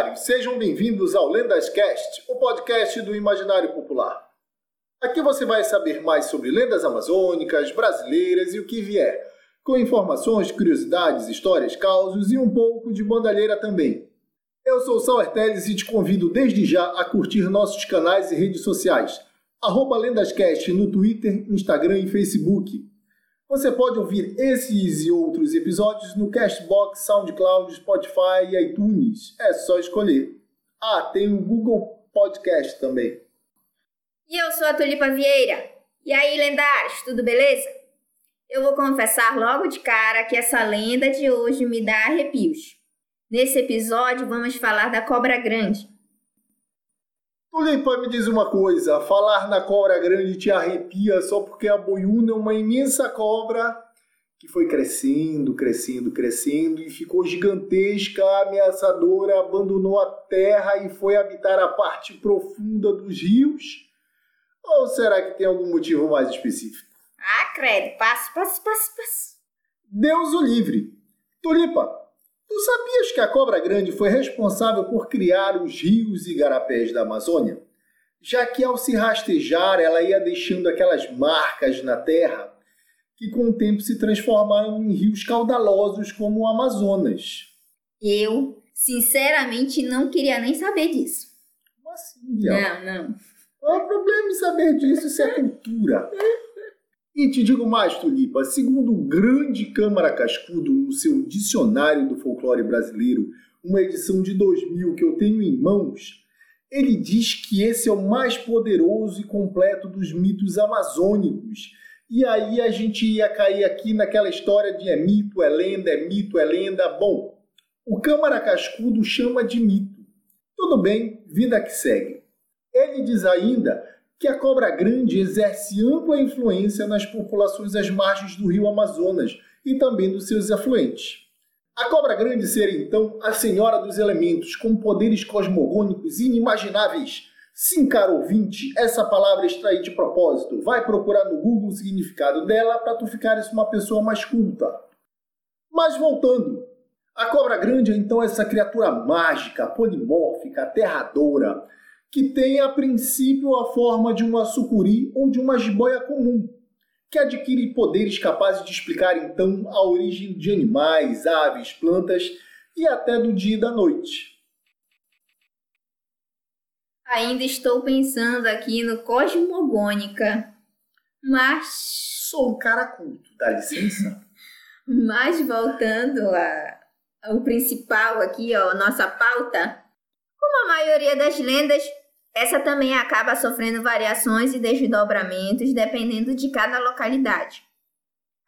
imaginários, sejam bem-vindos ao Lendascast, o podcast do imaginário popular. Aqui você vai saber mais sobre lendas amazônicas, brasileiras e o que vier, com informações, curiosidades, histórias, causos e um pouco de bandalheira também. Eu sou o Teles e te convido desde já a curtir nossos canais e redes sociais, arroba Lendascast no Twitter, Instagram e Facebook. Você pode ouvir esses e outros episódios no Castbox, SoundCloud, Spotify e iTunes. É só escolher. Ah, tem o Google Podcast também. E eu sou a Tulipa Vieira. E aí, lendários, tudo beleza? Eu vou confessar logo de cara que essa lenda de hoje me dá arrepios. Nesse episódio, vamos falar da cobra grande, Tulipa, me diz uma coisa: falar na cobra grande te arrepia só porque a boiuna é uma imensa cobra que foi crescendo, crescendo, crescendo e ficou gigantesca, ameaçadora, abandonou a terra e foi habitar a parte profunda dos rios? Ou será que tem algum motivo mais específico? Ah, credo, passo, passo, passo, passo. Deus o livre. Tulipa, Tu sabias que a cobra grande foi responsável por criar os rios e garapés da Amazônia? Já que ao se rastejar ela ia deixando aquelas marcas na terra que com o tempo se transformaram em rios caudalosos como o Amazonas. Eu, sinceramente, não queria nem saber disso. Como assim, Biel? Não, não. Qual é o problema em saber disso se é cultura? E te digo mais, Tulipa, segundo o grande Câmara Cascudo, no seu Dicionário do Folclore Brasileiro, uma edição de 2000 que eu tenho em mãos, ele diz que esse é o mais poderoso e completo dos mitos amazônicos. E aí a gente ia cair aqui naquela história de é mito, é lenda, é mito, é lenda. Bom, o Câmara Cascudo chama de mito. Tudo bem, vida que segue. Ele diz ainda que a cobra grande exerce ampla influência nas populações às margens do rio Amazonas e também dos seus afluentes. A cobra grande seria então a senhora dos elementos, com poderes cosmogônicos inimagináveis. Sim, caro ouvinte, essa palavra extraí de propósito. Vai procurar no Google o significado dela para tu ficares uma pessoa mais culta. Mas voltando, a cobra grande é então essa criatura mágica, polimórfica, aterradora, que tem a princípio a forma de uma sucuri ou de uma jiboia comum, que adquire poderes capazes de explicar então a origem de animais, aves, plantas e até do dia e da noite. Ainda estou pensando aqui no Cosmogônica, mas. Sou um cara culto, dá licença? mas voltando ao principal aqui, ó, nossa pauta, como a maioria das lendas, essa também acaba sofrendo variações e desdobramentos dependendo de cada localidade.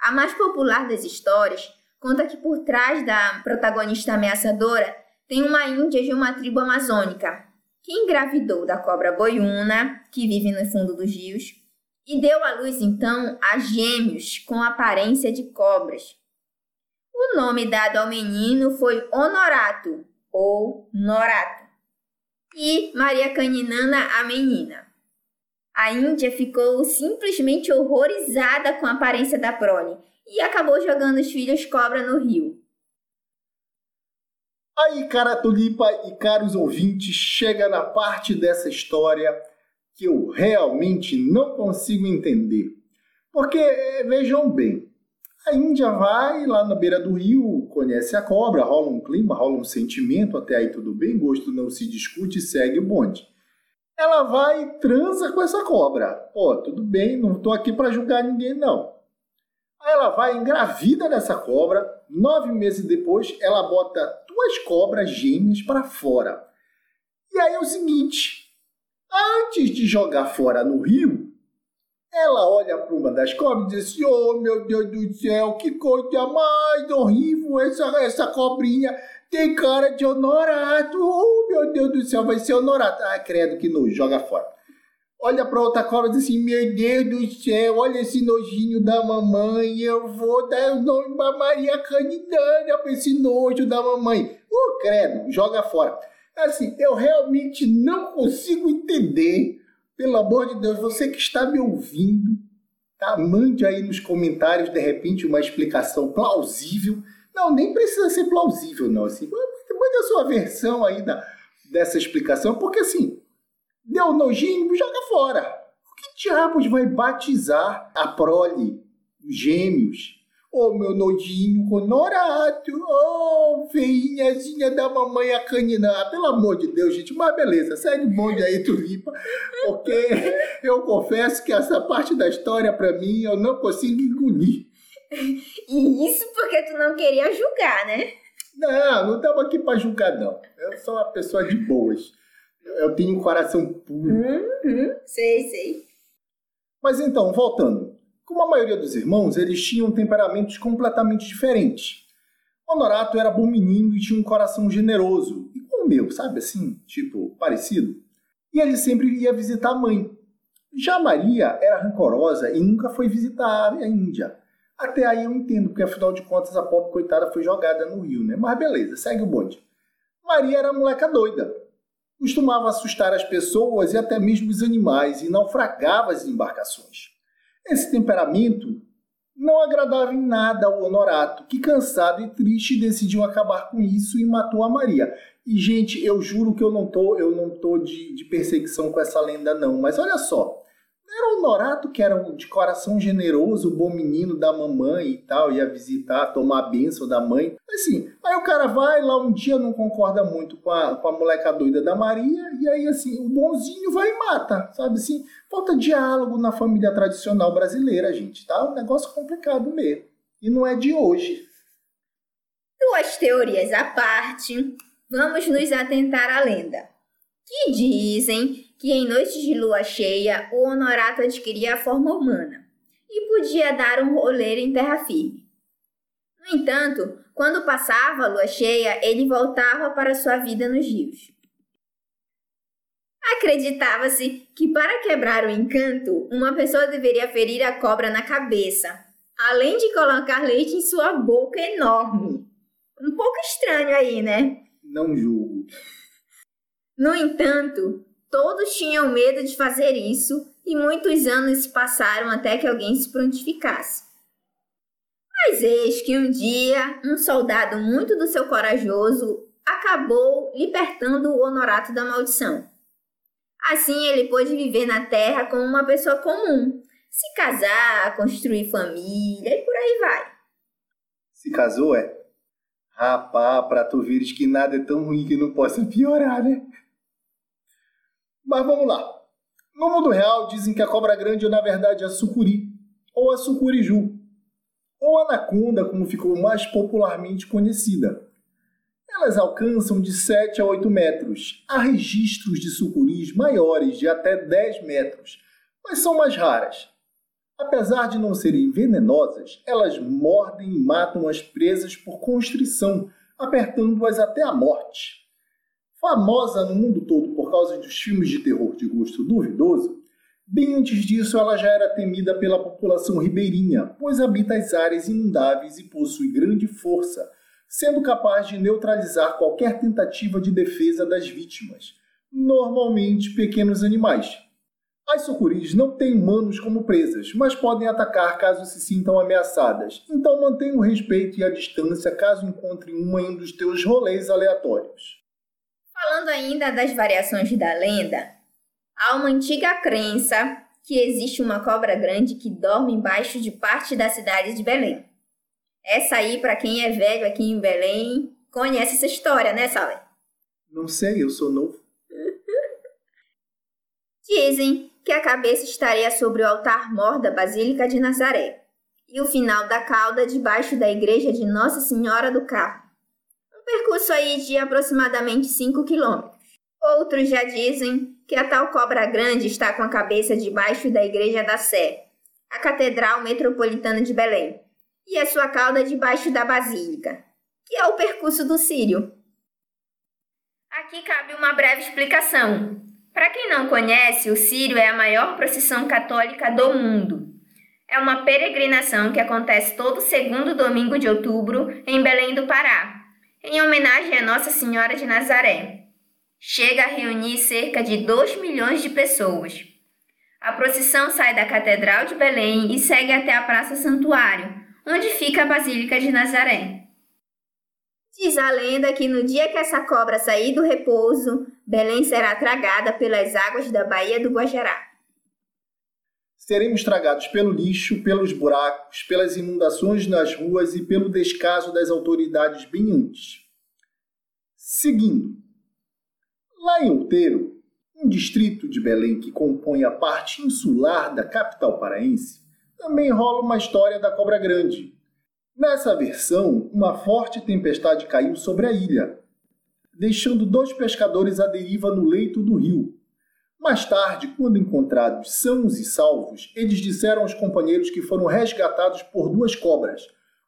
A mais popular das histórias conta que por trás da protagonista ameaçadora tem uma índia de uma tribo amazônica que engravidou da cobra boiuna, que vive no fundo dos rios, e deu à luz então a gêmeos com aparência de cobras. O nome dado ao menino foi Honorato ou Norato e Maria Caninana, a menina. A Índia ficou simplesmente horrorizada com a aparência da prole e acabou jogando os filhos cobra no rio. Aí, cara tulipa e caros ouvintes, chega na parte dessa história que eu realmente não consigo entender. Porque, eh, vejam bem, a Índia vai lá na beira do rio, conhece a cobra, rola um clima, rola um sentimento, até aí tudo bem, gosto não se discute, segue o bonde. Ela vai e transa com essa cobra. Pô, tudo bem, não estou aqui para julgar ninguém não. Aí ela vai engravida dessa cobra, nove meses depois ela bota duas cobras gêmeas para fora. E aí é o seguinte, antes de jogar fora no rio, ela olha para uma das cobras e diz assim, oh meu Deus do céu, que coisa mais horrível essa, essa cobrinha. Tem cara de honorato. Oh meu Deus do céu, vai ser honorato. Ah, credo que nojo, joga fora. Olha para outra cobra e diz assim, meu Deus do céu, olha esse nojinho da mamãe. Eu vou dar o nome para Maria Canidana para esse nojo da mamãe. Oh, credo, joga fora. Assim, eu realmente não consigo entender pelo amor de Deus, você que está me ouvindo, tá? mande aí nos comentários, de repente, uma explicação plausível. Não, nem precisa ser plausível, não. Assim, mande a sua versão aí da dessa explicação, porque assim, deu nojinho, joga fora. Por que diabos vai batizar a prole, os gêmeos? Oh, meu nojinho conorato, oh, feinhazinha da mamãe a canina. Ah, pelo amor de Deus, gente, mas beleza, segue o bonde aí, Tulipa, porque eu confesso que essa parte da história, para mim, eu não consigo engolir. E isso porque tu não queria julgar, né? Não, não estamos aqui para julgar, não. Eu sou uma pessoa de boas. Eu tenho um coração puro. Uhum, sei, sei. Mas então, voltando. Como a maioria dos irmãos, eles tinham temperamentos completamente diferentes. Honorato era bom menino e tinha um coração generoso. E como o meu, sabe assim? Tipo, parecido. E ele sempre ia visitar a mãe. Já Maria era rancorosa e nunca foi visitar a Índia. Até aí eu entendo, porque afinal de contas a pobre coitada foi jogada no rio, né? Mas beleza, segue o bonde. Maria era moleca doida. Costumava assustar as pessoas e até mesmo os animais e naufragava as embarcações. Esse temperamento não agradava em nada ao Honorato, que cansado e triste decidiu acabar com isso e matou a Maria. E gente, eu juro que eu não tô, eu não tô de, de perseguição com essa lenda não, mas olha só, era o Norato, que era de coração generoso, bom menino da mamãe e tal, ia visitar, tomar a bênção da mãe. Assim, aí o cara vai lá um dia, não concorda muito com a, com a moleca doida da Maria, e aí assim, o bonzinho vai e mata, sabe assim? Falta diálogo na família tradicional brasileira, gente, tá? Um negócio complicado mesmo. E não é de hoje. Duas teorias à parte, vamos nos atentar à lenda. Que dizem que em noites de lua cheia o honorato adquiria a forma humana e podia dar um roleiro em terra firme. No entanto, quando passava a lua cheia, ele voltava para sua vida nos rios. Acreditava-se que para quebrar o encanto, uma pessoa deveria ferir a cobra na cabeça, além de colocar leite em sua boca enorme. Um pouco estranho aí, né? Não julgo. No entanto, Todos tinham medo de fazer isso e muitos anos se passaram até que alguém se prontificasse. Mas eis que um dia um soldado muito do seu corajoso acabou libertando o Honorato da maldição. Assim ele pôde viver na terra como uma pessoa comum, se casar, construir família e por aí vai. Se casou, é? Rapá, pra tu vires que nada é tão ruim que não possa piorar, né? Mas vamos lá. No mundo real, dizem que a cobra grande é na verdade a sucuri, ou a sucuriju, ou anaconda, como ficou mais popularmente conhecida. Elas alcançam de 7 a 8 metros. Há registros de sucuris maiores, de até 10 metros, mas são mais raras. Apesar de não serem venenosas, elas mordem e matam as presas por constrição, apertando-as até a morte famosa no mundo todo por causa dos filmes de terror de gosto duvidoso, bem antes disso ela já era temida pela população ribeirinha, pois habita as áreas inundáveis e possui grande força, sendo capaz de neutralizar qualquer tentativa de defesa das vítimas, normalmente pequenos animais. As sucuris não têm humanos como presas, mas podem atacar caso se sintam ameaçadas, então mantenha o respeito e a distância caso encontre uma em um dos teus rolês aleatórios. Falando ainda das variações da lenda, há uma antiga crença que existe uma cobra grande que dorme embaixo de parte da cidade de Belém. Essa aí, para quem é velho aqui em Belém, conhece essa história, né, Salé? Não sei, eu sou novo. Dizem que a cabeça estaria sobre o altar mor da Basílica de Nazaré e o final da cauda debaixo da igreja de Nossa Senhora do Carmo percurso aí de aproximadamente 5 quilômetros. Outros já dizem que a tal cobra grande está com a cabeça debaixo da Igreja da Sé, a Catedral Metropolitana de Belém, e a sua cauda debaixo da Basílica, que é o percurso do Sírio. Aqui cabe uma breve explicação. Para quem não conhece, o Sírio é a maior procissão católica do mundo. É uma peregrinação que acontece todo segundo domingo de outubro em Belém do Pará, em homenagem a Nossa Senhora de Nazaré. Chega a reunir cerca de 2 milhões de pessoas. A procissão sai da Catedral de Belém e segue até a Praça Santuário, onde fica a Basílica de Nazaré. Diz a lenda que no dia que essa cobra sair do repouso, Belém será tragada pelas águas da Baía do Guajará. Seremos tragados pelo lixo, pelos buracos, pelas inundações nas ruas e pelo descaso das autoridades bem antes. Seguindo. Lá em Outeiro, um distrito de Belém que compõe a parte insular da capital paraense, também rola uma história da cobra grande. Nessa versão, uma forte tempestade caiu sobre a ilha, deixando dois pescadores à deriva no leito do rio. Mais tarde, quando encontrados sãos e salvos, eles disseram aos companheiros que foram resgatados por duas cobras,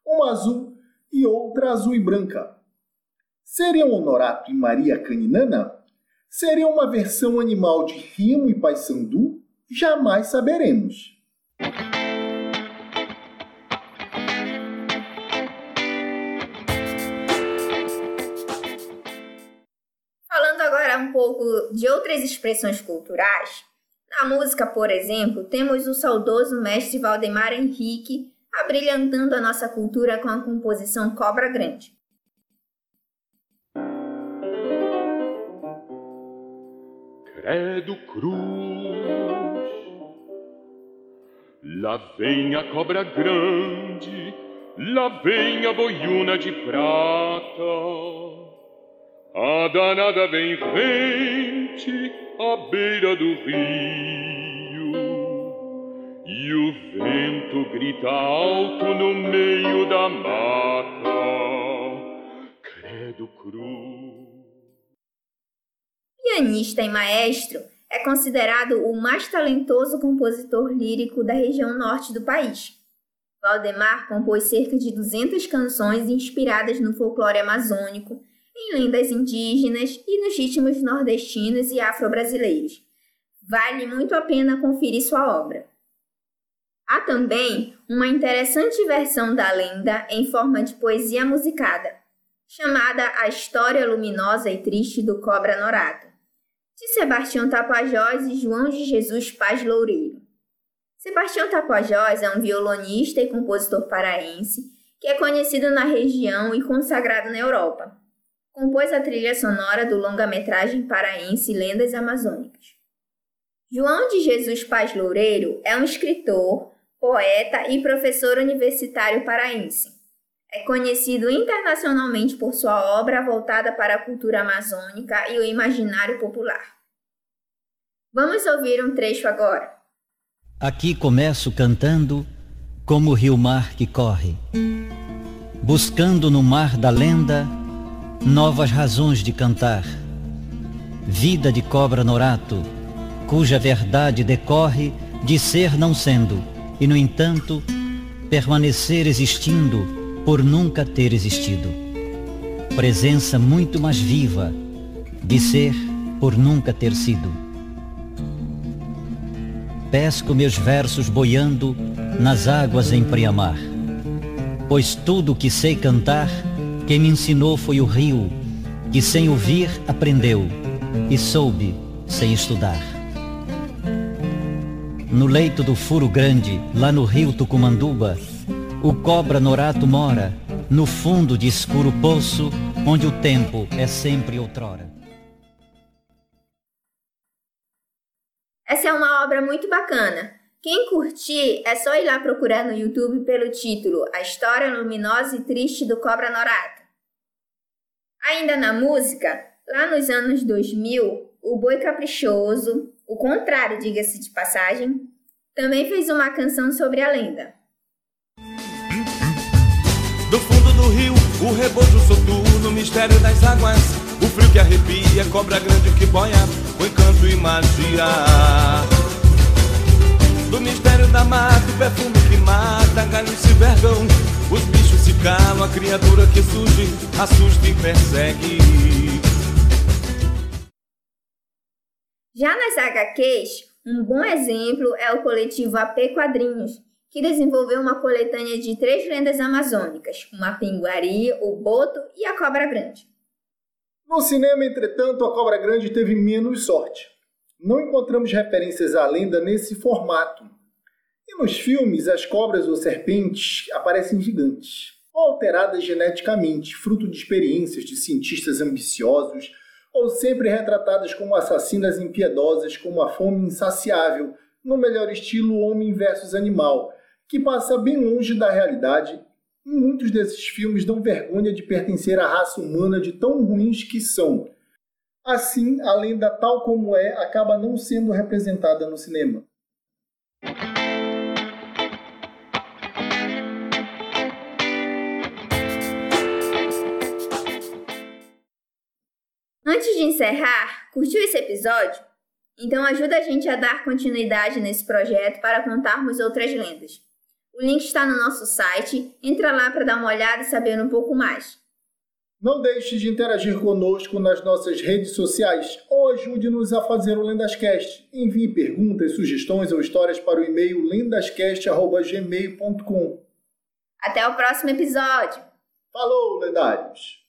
uma azul e outra azul e branca. Seriam Honorato e Maria Caninana? Seriam uma versão animal de Rimo e Paysandu? Jamais saberemos. Um pouco de outras expressões culturais, na música, por exemplo, temos o saudoso mestre Valdemar Henrique abrilhantando a nossa cultura com a composição Cobra Grande. Credo cruz, lá vem a cobra grande, lá vem a boiuna de prata. A danada vem rente à beira do rio. E o vento grita alto no meio da mata. Credo cruz Pianista e maestro, é considerado o mais talentoso compositor lírico da região norte do país. Valdemar compôs cerca de 200 canções inspiradas no folclore amazônico em lendas indígenas e nos ritmos nordestinos e afro-brasileiros. Vale muito a pena conferir sua obra. Há também uma interessante versão da lenda em forma de poesia musicada, chamada A História Luminosa e Triste do Cobra Norato, de Sebastião Tapajós e João de Jesus Paz Loureiro. Sebastião Tapajós é um violonista e compositor paraense que é conhecido na região e consagrado na Europa compôs a trilha sonora do longa-metragem paraense Lendas Amazônicas. João de Jesus Paz Loureiro é um escritor, poeta e professor universitário paraense. É conhecido internacionalmente por sua obra voltada para a cultura amazônica e o imaginário popular. Vamos ouvir um trecho agora. Aqui começo cantando como o rio-mar que corre, buscando no mar da lenda novas razões de cantar. Vida de cobra norato, cuja verdade decorre de ser não sendo, e no entanto, permanecer existindo por nunca ter existido. Presença muito mais viva de ser por nunca ter sido. Pesco meus versos boiando nas águas em preamar, pois tudo que sei cantar quem me ensinou foi o rio, que sem ouvir aprendeu e soube sem estudar. No leito do furo grande, lá no rio Tucumanduba, o cobra norato mora, no fundo de escuro poço, onde o tempo é sempre outrora. Essa é uma obra muito bacana. Quem curtir, é só ir lá procurar no YouTube pelo título A História Luminosa e Triste do Cobra Norato. Ainda na música, lá nos anos 2000, o Boi Caprichoso, o contrário, diga-se de passagem, também fez uma canção sobre a lenda. Do fundo do rio, o rebojo soturno, mistério das águas, o frio que arrepia, cobra grande que boia, o encanto e magia. Do mistério da mata, o perfume que mata, galho e vergão, os bichos calam, a criatura que surge, assusta e persegue. Já nas HQs, um bom exemplo é o coletivo AP Quadrinhos, que desenvolveu uma coletânea de três lendas amazônicas, uma pinguari, o boto e a cobra grande. No cinema, entretanto, a cobra grande teve menos sorte. Não encontramos referências à lenda nesse formato, e nos filmes, as cobras ou serpentes aparecem gigantes. Ou alteradas geneticamente, fruto de experiências de cientistas ambiciosos, ou sempre retratadas como assassinas impiedosas com uma fome insaciável, no melhor estilo homem versus animal, que passa bem longe da realidade. E muitos desses filmes dão vergonha de pertencer à raça humana de tão ruins que são. Assim, a lenda tal como é acaba não sendo representada no cinema. Antes de encerrar, curtiu esse episódio? Então ajuda a gente a dar continuidade nesse projeto para contarmos outras lendas. O link está no nosso site, entra lá para dar uma olhada e saber um pouco mais. Não deixe de interagir conosco nas nossas redes sociais ou ajude-nos a fazer o Lendascast. Envie perguntas, sugestões ou histórias para o e-mail lendascast.gmail.com. Até o próximo episódio! Falou, lendários!